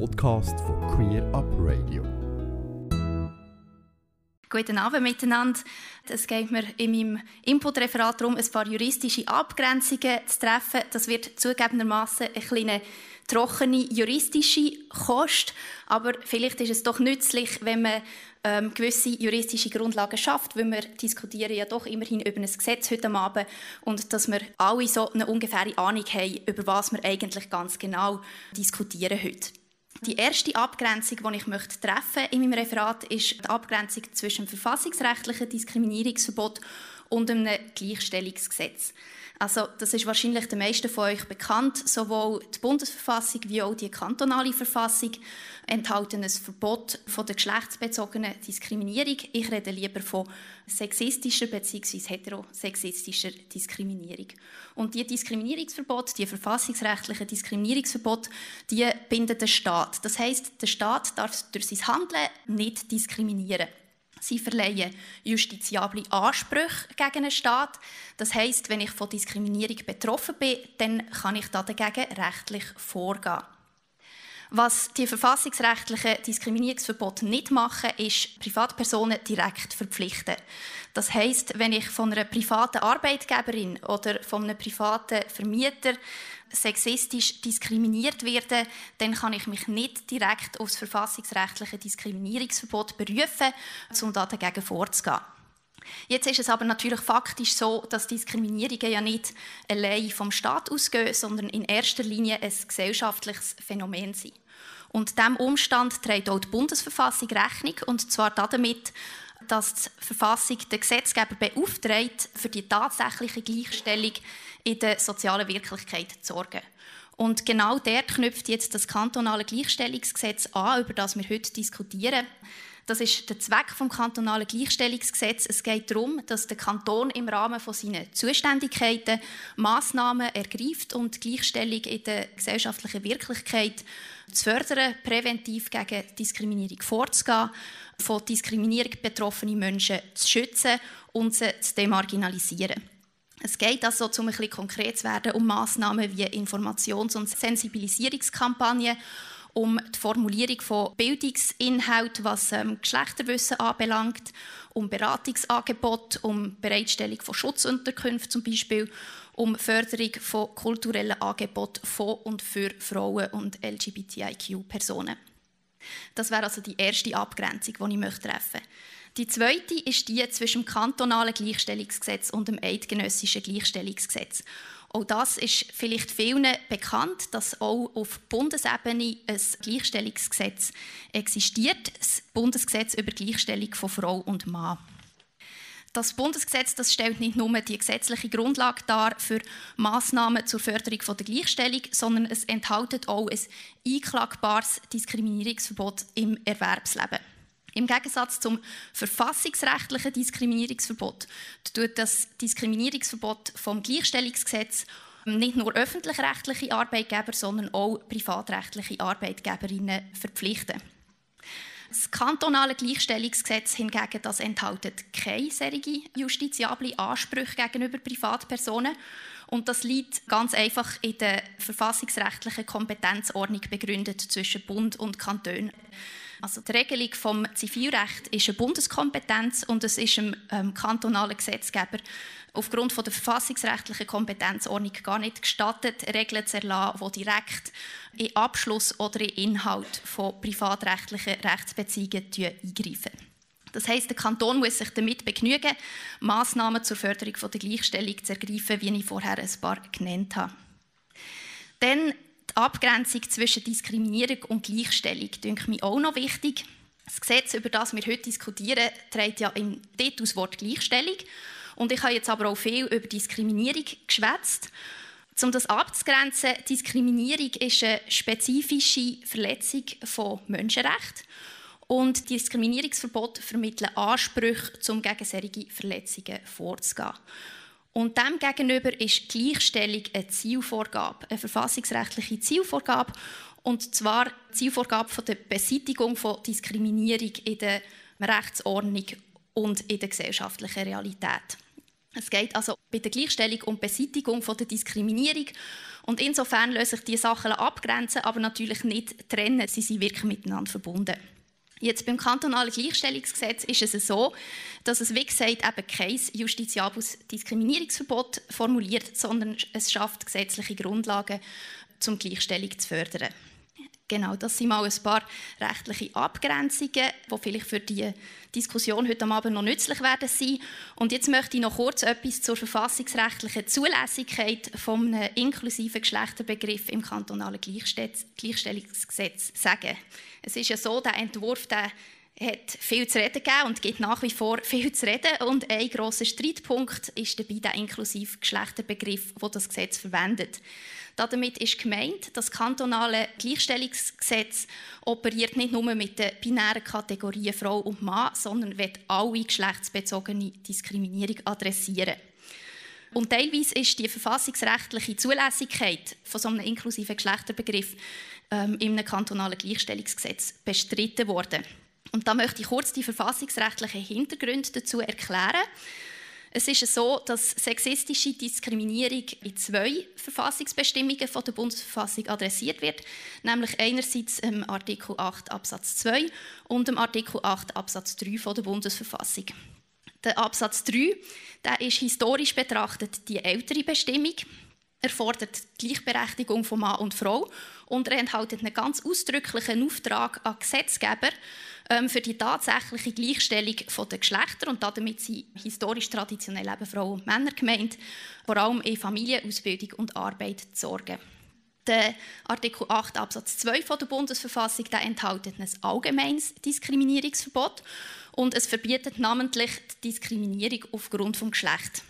Podcast von Queer Up Radio. Guten Abend miteinander. Es geht mir in meinem Inputreferat darum, ein paar juristische Abgrenzungen zu treffen. Das wird zugegebenermaßen eine kleine trockene juristische Kost, aber vielleicht ist es doch nützlich, wenn man ähm, gewisse juristische Grundlagen schafft, weil wir diskutieren ja doch immerhin über ein Gesetz heute Abend und dass wir alle so eine ungefähre Ahnung haben, über was wir eigentlich ganz genau diskutieren heute. Die erste Abgrenzung, die ich möchte treffen in meinem Referat, ist die Abgrenzung zwischen dem verfassungsrechtlichen Diskriminierungsverbot und einem Gleichstellungsgesetz. Also, das ist wahrscheinlich den meisten von euch bekannt. Sowohl die Bundesverfassung wie auch die kantonale Verfassung enthalten ein Verbot von der geschlechtsbezogenen Diskriminierung. Ich rede lieber von sexistischer bzw. heterosexistischer Diskriminierung. Und die Diskriminierungsverbot, die verfassungsrechtlichen Diskriminierungsverbot, die bindet den Staat. Das heißt, der Staat darf durch sein Handeln nicht diskriminieren. Sie verleihen justiziable Ansprüche gegen einen Staat. Das heißt, wenn ich von Diskriminierung betroffen bin, dann kann ich dagegen rechtlich vorgehen. Was die verfassungsrechtlichen Diskriminierungsverbote nicht machen, ist Privatpersonen direkt verpflichten. Das heißt, wenn ich von einer privaten Arbeitgeberin oder von einem privaten Vermieter sexistisch diskriminiert werde, dann kann ich mich nicht direkt auf das verfassungsrechtliche Diskriminierungsverbot berufen, um dagegen vorzugehen. Jetzt ist es aber natürlich faktisch so, dass Diskriminierungen ja nicht allein vom Staat ausgehen, sondern in erster Linie ein gesellschaftliches Phänomen sind. Und diesem Umstand trägt auch die Bundesverfassung Rechnung, und zwar damit, dass die Verfassung den Gesetzgeber beauftragt, für die tatsächliche Gleichstellung in der sozialen Wirklichkeit zu sorgen. Und genau der knüpft jetzt das kantonale Gleichstellungsgesetz an, über das wir heute diskutieren. Das ist der Zweck vom kantonalen Gleichstellungsgesetz. Es geht darum, dass der Kanton im Rahmen von seinen Zuständigkeiten Maßnahmen ergreift, um die Gleichstellung in der gesellschaftlichen Wirklichkeit zu fördern, präventiv gegen Diskriminierung vorzugehen, von Diskriminierung betroffene Menschen zu schützen und sie zu demarginalisieren. Es geht also, um ein bisschen konkret zu werden, um Massnahmen wie Informations- und Sensibilisierungskampagnen, um die Formulierung von Bildungsinhalten, was ähm, Geschlechterwissen anbelangt, um Beratungsangebote, um Bereitstellung von Schutzunterkünften zum Beispiel, um Förderung von kulturellen Angeboten von und für Frauen und LGBTIQ-Personen. Das wäre also die erste Abgrenzung, die ich treffen möchte. Die zweite ist die zwischen dem kantonalen Gleichstellungsgesetz und dem eidgenössischen Gleichstellungsgesetz. Auch das ist vielleicht vielen bekannt, dass auch auf Bundesebene ein Gleichstellungsgesetz existiert, das Bundesgesetz über Gleichstellung von Frau und Mann. Das Bundesgesetz das stellt nicht nur die gesetzliche Grundlage dar für Maßnahmen zur Förderung von der Gleichstellung, sondern es enthält auch ein einklagbares Diskriminierungsverbot im Erwerbsleben. Im Gegensatz zum verfassungsrechtlichen Diskriminierungsverbot tut das Diskriminierungsverbot vom Gleichstellungsgesetz nicht nur öffentlich-rechtliche Arbeitgeber, sondern auch privatrechtliche Arbeitgeberinnen verpflichten. Das kantonale Gleichstellungsgesetz hingegen das enthält keine solche justiziable Ansprüche gegenüber Privatpersonen. Und das liegt ganz einfach in der verfassungsrechtlichen Kompetenzordnung begründet zwischen Bund und Kanton. Also die Regelung vom Zivilrecht ist eine Bundeskompetenz und es ist dem ähm, kantonalen Gesetzgeber aufgrund von der verfassungsrechtlichen Kompetenzordnung gar nicht gestattet, Regeln zu erlassen, die direkt in Abschluss oder in Inhalt von privatrechtlichen Rechtsbeziehungen eingreifen. Das heißt, der Kanton muss sich damit begnügen, Maßnahmen zur Förderung der Gleichstellung zu ergreifen, wie ich vorher ein paar genannt habe. Dann die Abgrenzung zwischen Diskriminierung und Gleichstellung denke mir auch noch wichtig. Das Gesetz, über das wir heute diskutieren, trägt ja im Titel das Wort Gleichstellung. Und ich habe jetzt aber auch viel über Diskriminierung geschwätzt. Um das abzugrenzen, Diskriminierung ist eine spezifische Verletzung von Menschenrechten. Und Diskriminierungsverbote vermitteln Ansprüche, um gegen solche Verletzungen vorzugehen. Und dem gegenüber ist Gleichstellung eine Zielvorgabe, eine verfassungsrechtliche Zielvorgabe. Und zwar die Zielvorgabe von der Beseitigung von Diskriminierung in der Rechtsordnung und in der gesellschaftlichen Realität. Es geht also bei der Gleichstellung um Beseitigung von der Diskriminierung. Und insofern lassen sich diese Sachen abgrenzen, aber natürlich nicht trennen. Sie sind wirklich miteinander verbunden. Jetzt beim kantonalen Gleichstellungsgesetz ist es so, dass es, wie gesagt, eben kein justiziables Diskriminierungsverbot formuliert, sondern es schafft gesetzliche Grundlagen, um Gleichstellung zu fördern. Genau, das sind mal ein paar rechtliche Abgrenzungen, die vielleicht für die Diskussion heute Abend noch nützlich werden sein. Und jetzt möchte ich noch kurz etwas zur verfassungsrechtlichen Zulässigkeit vom inklusiven Geschlechterbegriff im kantonalen Gleichstellungsgesetz sagen. Es ist ja so, der Entwurf der hat viel zu reden gegeben und gibt nach wie vor viel zu reden. Und ein grosser Streitpunkt ist dabei der inklusive Geschlechterbegriff, wo das Gesetz verwendet. Damit ist gemeint, das kantonale Gleichstellungsgesetz operiert nicht nur mit den binären Kategorien Frau und Mann, sondern wird alle geschlechtsbezogene Diskriminierung adressieren. Und teilweise ist die verfassungsrechtliche Zulässigkeit von so einem inklusiven Geschlechterbegriff ähm, im kantonalen Gleichstellungsgesetz bestritten worden. Und da möchte ich kurz die verfassungsrechtlichen Hintergründe dazu erklären. Es ist so, dass sexistische Diskriminierung in zwei Verfassungsbestimmungen von der Bundesverfassung adressiert wird, nämlich einerseits im Artikel 8 Absatz 2 und im Artikel 8 Absatz 3 von der Bundesverfassung. Der Absatz 3 der ist historisch betrachtet die ältere Bestimmung. Er fordert die Gleichberechtigung von Mann und Frau und er enthält einen ganz ausdrücklichen Auftrag an Gesetzgeber, ähm, für die tatsächliche Gleichstellung der Geschlechter und damit sind historisch traditionell eben Frauen und Männer gemeint, vor allem in Familienausbildung und Arbeit zu sorgen. Der Artikel 8 Absatz 2 der Bundesverfassung der enthält ein allgemeines Diskriminierungsverbot und es verbietet namentlich die Diskriminierung aufgrund des Geschlechts.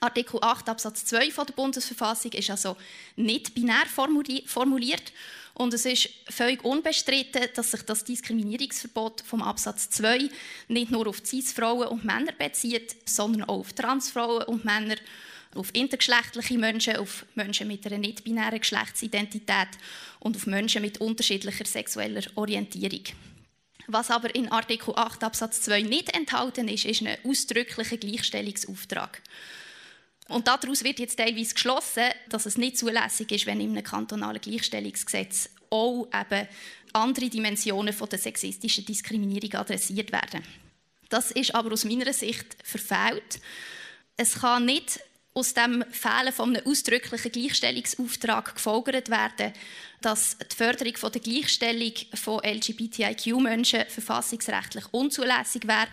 Artikel 8 Absatz 2 der Bundesverfassung ist also nicht binär formuliert und es ist völlig unbestritten, dass sich das Diskriminierungsverbot vom Absatz 2 nicht nur auf Cis-Frauen und Männer bezieht, sondern auch auf Transfrauen und Männer, auf intergeschlechtliche Menschen, auf Menschen mit einer nicht-binären Geschlechtsidentität und auf Menschen mit unterschiedlicher sexueller Orientierung. Was aber in Artikel 8 Absatz 2 nicht enthalten ist, ist ein ausdrücklicher Gleichstellungsauftrag. Und daraus wird jetzt teilweise geschlossen, dass es nicht zulässig ist, wenn einem kantonalen Gleichstellungsgesetz auch eben andere Dimensionen von der sexistischen Diskriminierung adressiert werden. Das ist aber aus meiner Sicht verfehlt. Es kann nicht aus dem Fehlen von einem ausdrücklichen Gleichstellungsauftrag gefolgert werden, dass die Förderung von der Gleichstellung von LGBTIQ-Menschen verfassungsrechtlich unzulässig wäre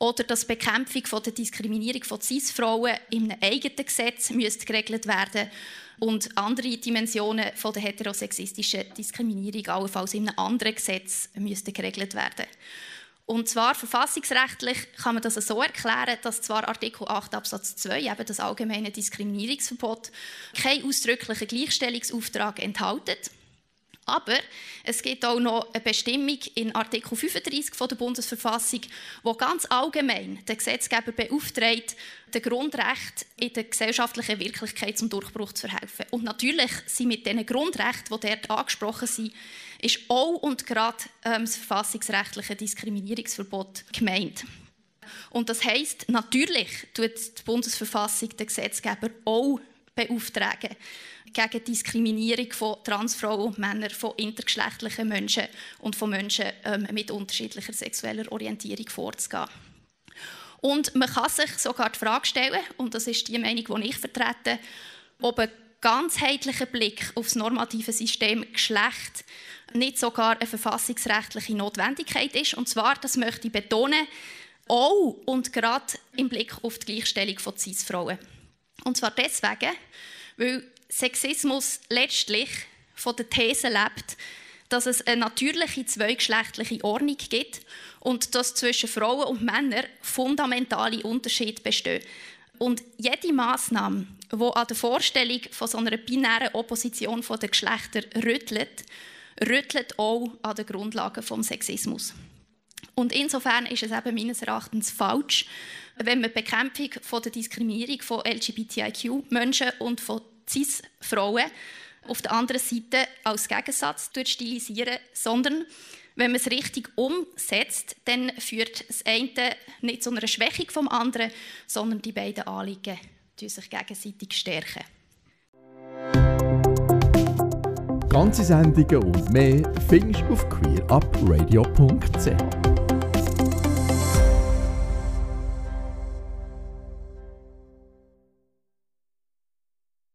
oder dass die Bekämpfung der Diskriminierung von Cis-Frauen in einem eigenen Gesetz müsste geregelt werden und andere Dimensionen von der heterosexistischen Diskriminierung allenfalls in einem anderen Gesetz müssten geregelt werden. Und zwar verfassungsrechtlich kann man das so erklären, dass zwar Artikel 8 Absatz 2, eben das allgemeine Diskriminierungsverbot, keinen ausdrücklichen Gleichstellungsauftrag enthält, aber es gibt auch noch eine Bestimmung in Artikel 35 der Bundesverfassung, wo ganz allgemein der Gesetzgeber beauftragt, den Grundrecht in der gesellschaftlichen Wirklichkeit zum Durchbruch zu verhelfen. Und natürlich sind mit diesen Grundrechten, die dort angesprochen sind, ist auch und gerade ähm, das verfassungsrechtliche Diskriminierungsverbot gemeint. Und das heißt, natürlich tut die Bundesverfassung den Gesetzgeber auch beauftragen, gegen Diskriminierung von Transfrauen Männern, von intergeschlechtlichen Menschen und von Menschen ähm, mit unterschiedlicher sexueller Orientierung vorzugehen. Und man kann sich sogar die Frage stellen, und das ist die Meinung, die ich vertrete, ob ein ganzheitlicher Blick auf das normative System Geschlecht nicht sogar eine verfassungsrechtliche Notwendigkeit ist. Und zwar, das möchte ich betonen, auch und gerade im Blick auf die Gleichstellung von Cis-Frauen. Und zwar deswegen, weil Sexismus letztlich von der These lebt, dass es eine natürliche zweigeschlechtliche Ordnung gibt und dass zwischen Frauen und Männern fundamentale Unterschiede bestehen. Und jede Maßnahme, die an der Vorstellung von so einer binären Opposition der Geschlechter rüttelt, rüttelt auch an den Grundlagen des Sexismus. Und insofern ist es eben meines Erachtens falsch, wenn man die Bekämpfung von der Diskriminierung von LGBTIQ-Menschen und von Cis-Frauen auf der anderen Seite als Gegensatz stilisieren, sondern Wenn man es richtig umsetzt, dann führt das eine nicht zu einer Schwächung vom anderen, sondern die beiden Anliegen sich gegenseitig stärken. Ganze Sendungen und mehr findest du auf queerupradio.ch.